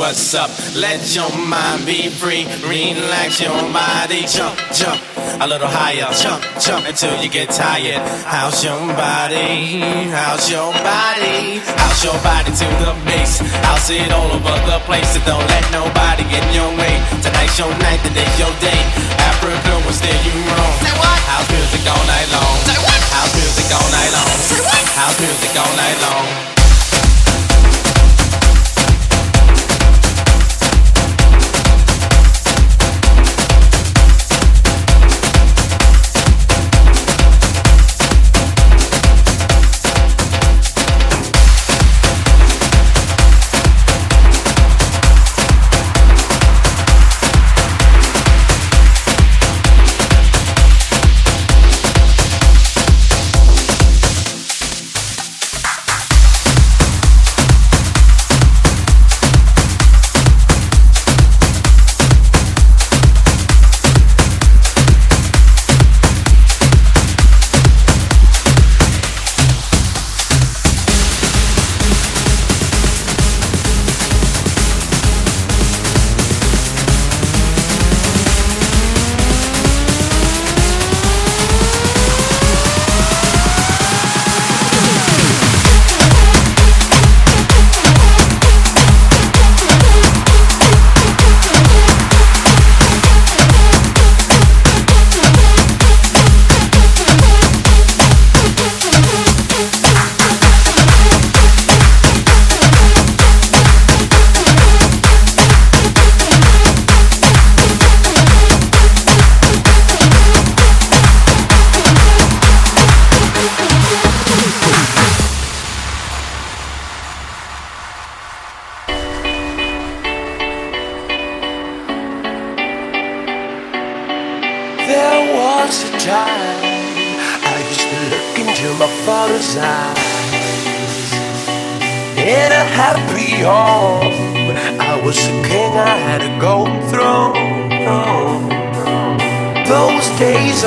what's up. Let your mind be free. Relax your body. Jump, jump. A little higher. Jump, jump until you get tired. How's your body? How's your body? How's your body to the bass? I'll see it all over the place. So don't let nobody get in your way. Tonight's your night, today's your day. Africa will steer you wrong. Say what? House music all night long. Say what? House music all night long. Say what? House music all night long.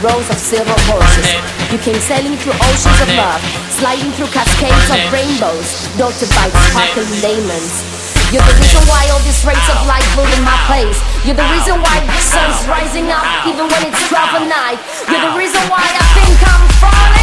rows of silver horses. You came sailing through oceans of love, sliding through cascades of rainbows, dotted by sparkling diamonds. You're the reason why all these rays of light blew in my place. You're the reason why the sun's rising up even when it's 12 at night. You're the reason why I think I'm falling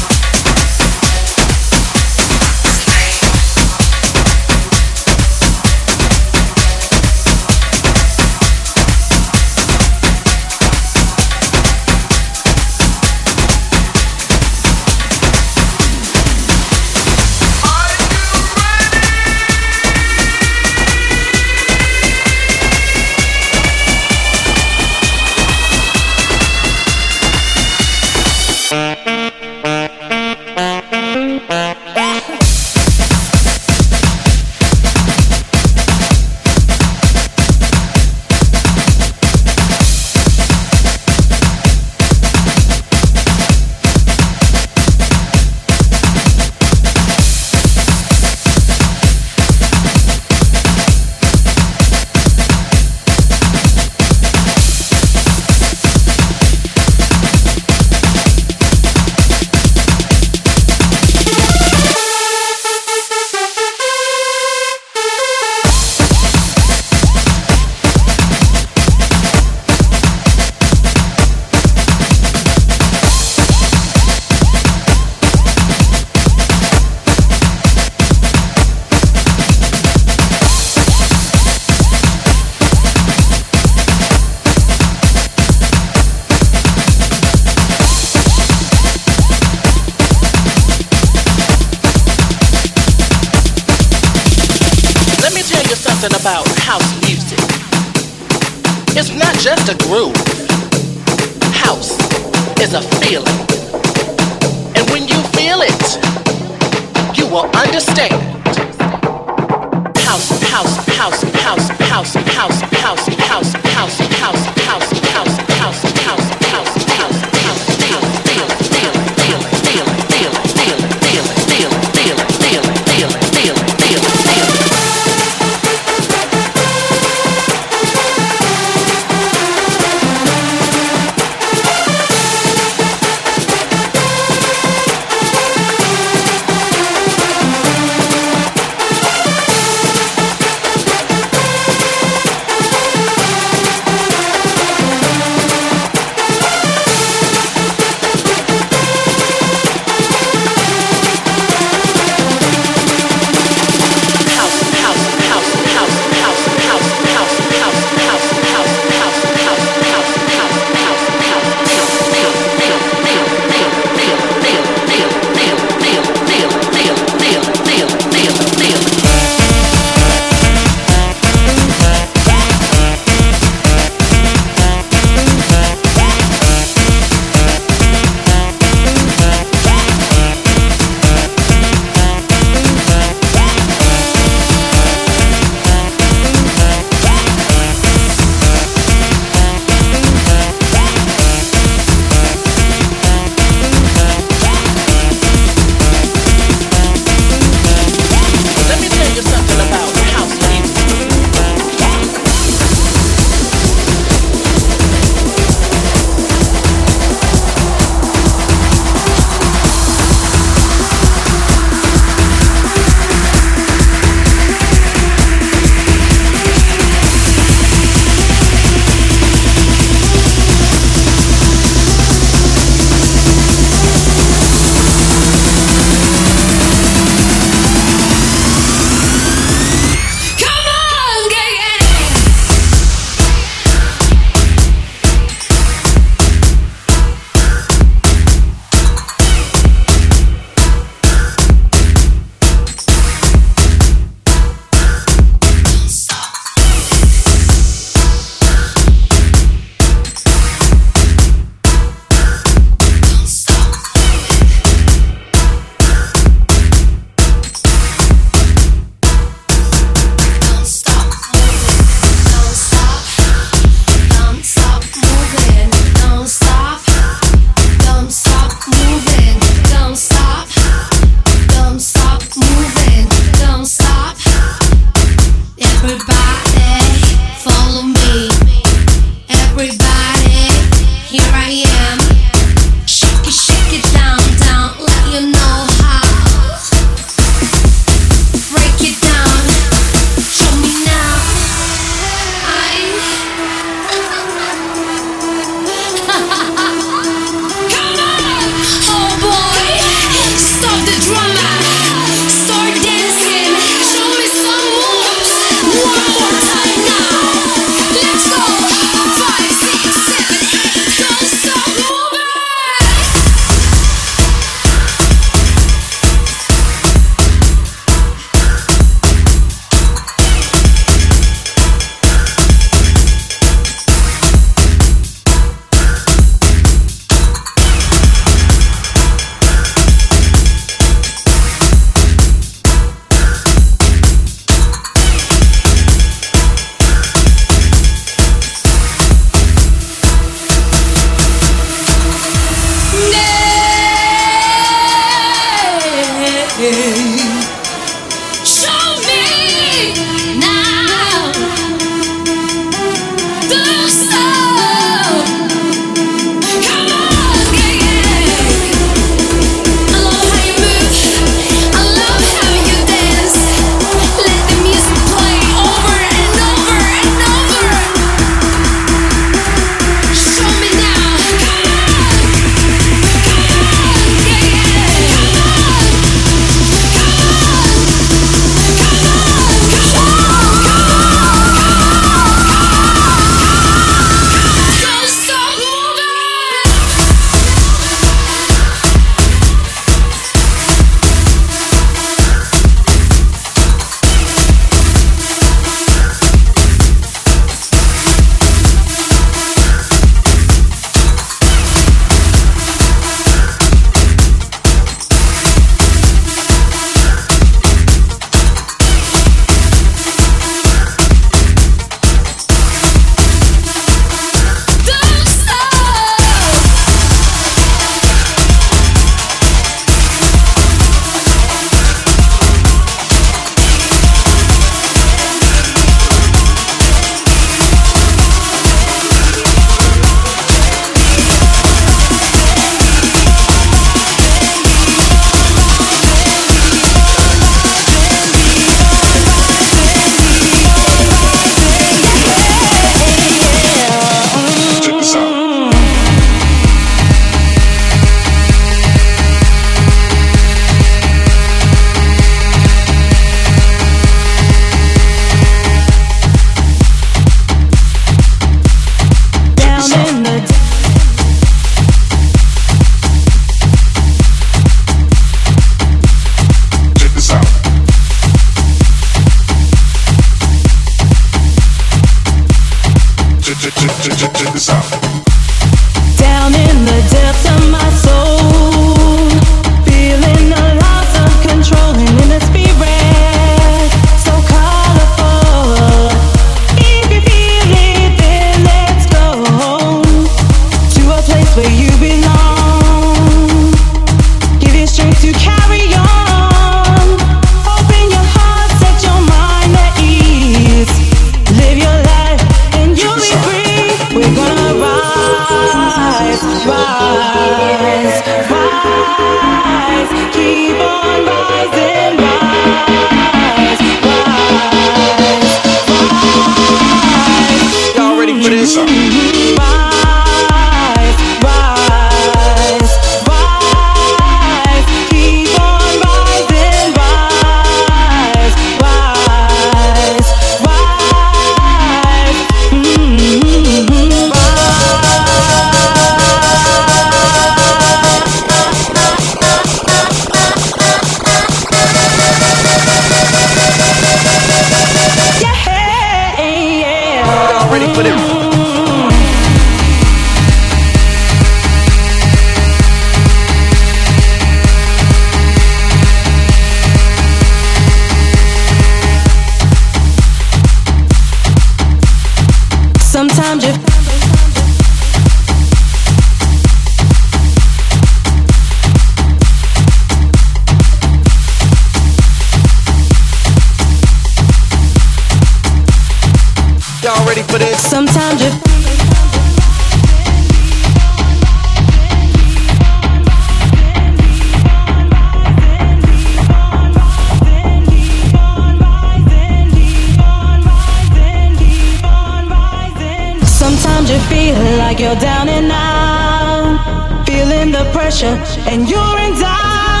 like you're down and out, feeling the pressure, and you're in doubt.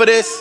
For this?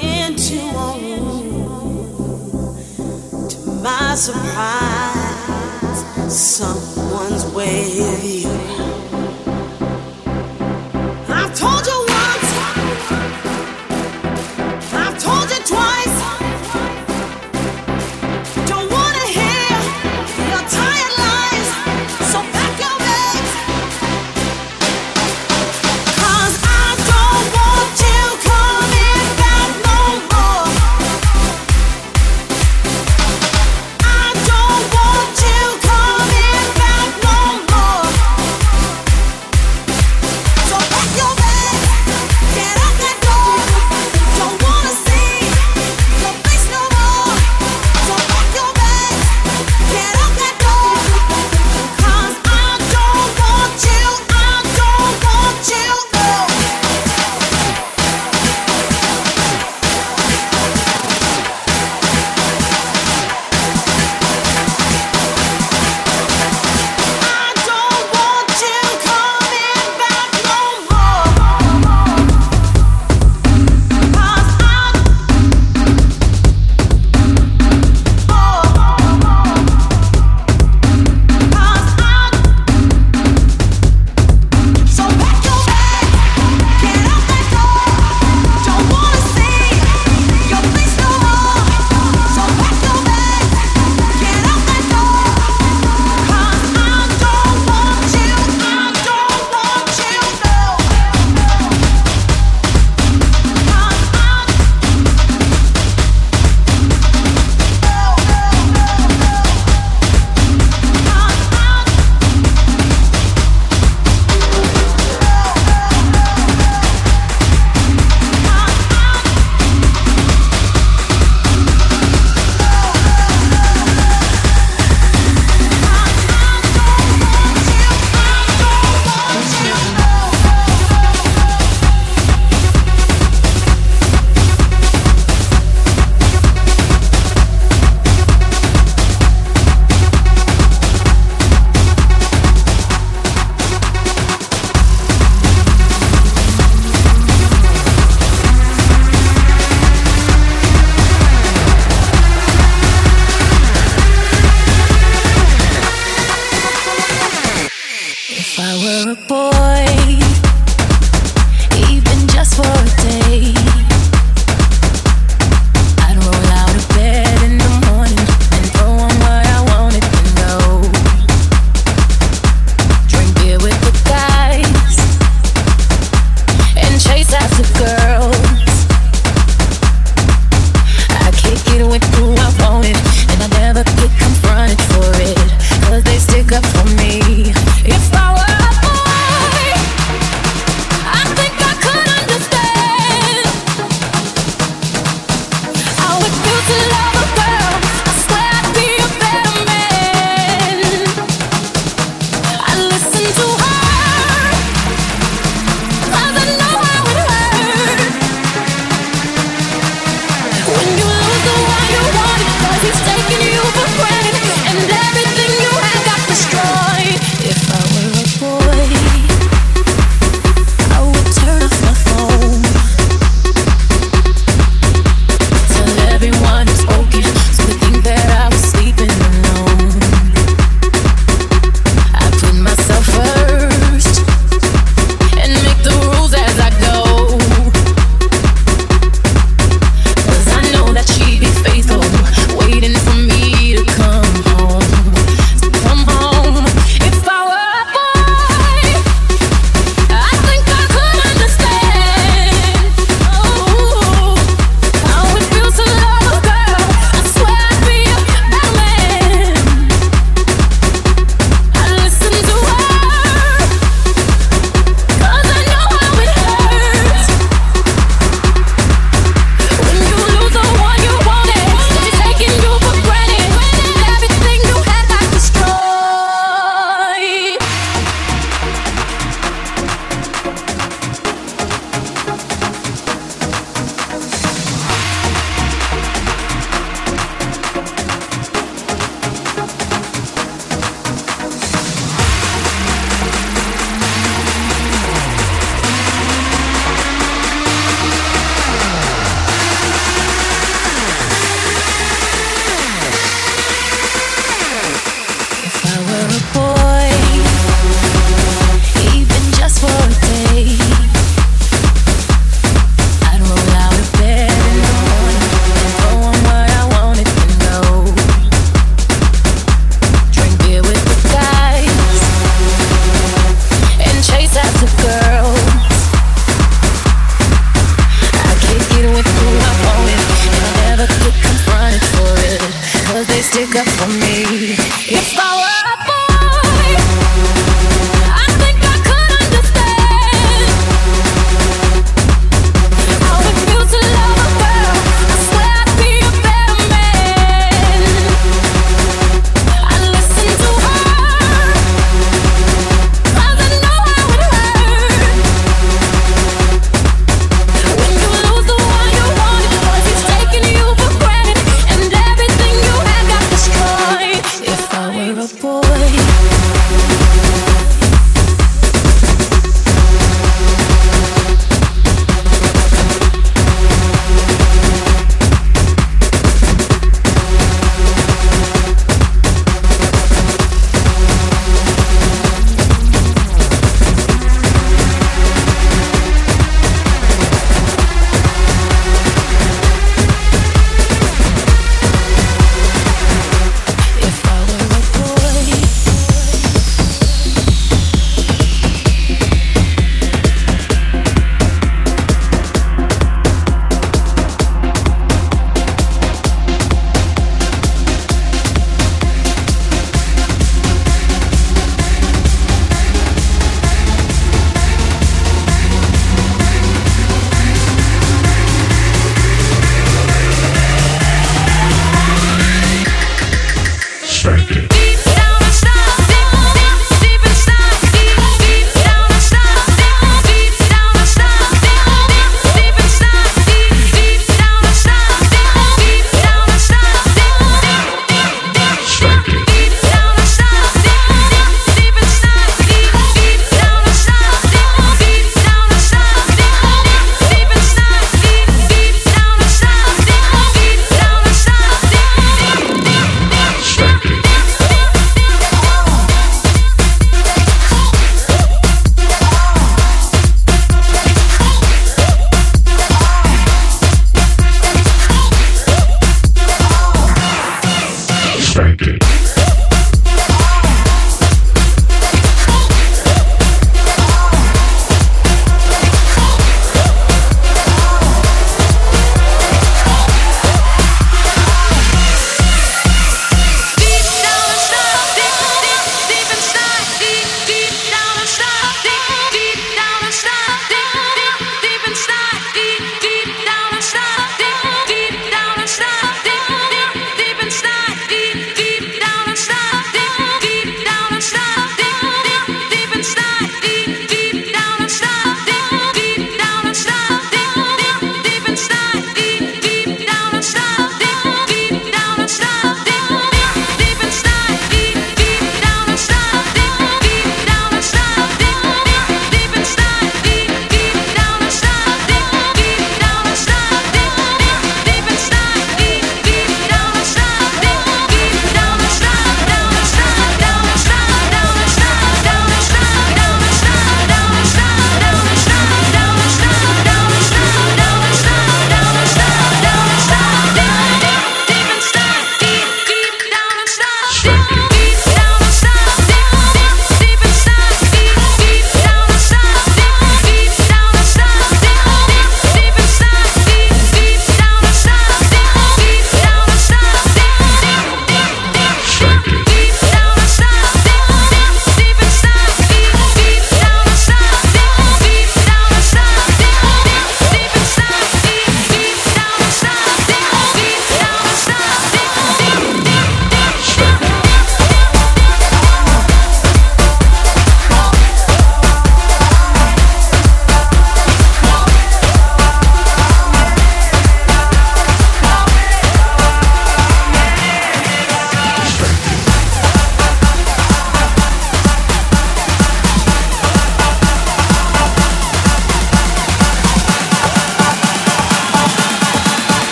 into a room. To my surprise, someone's waiting. I've told you.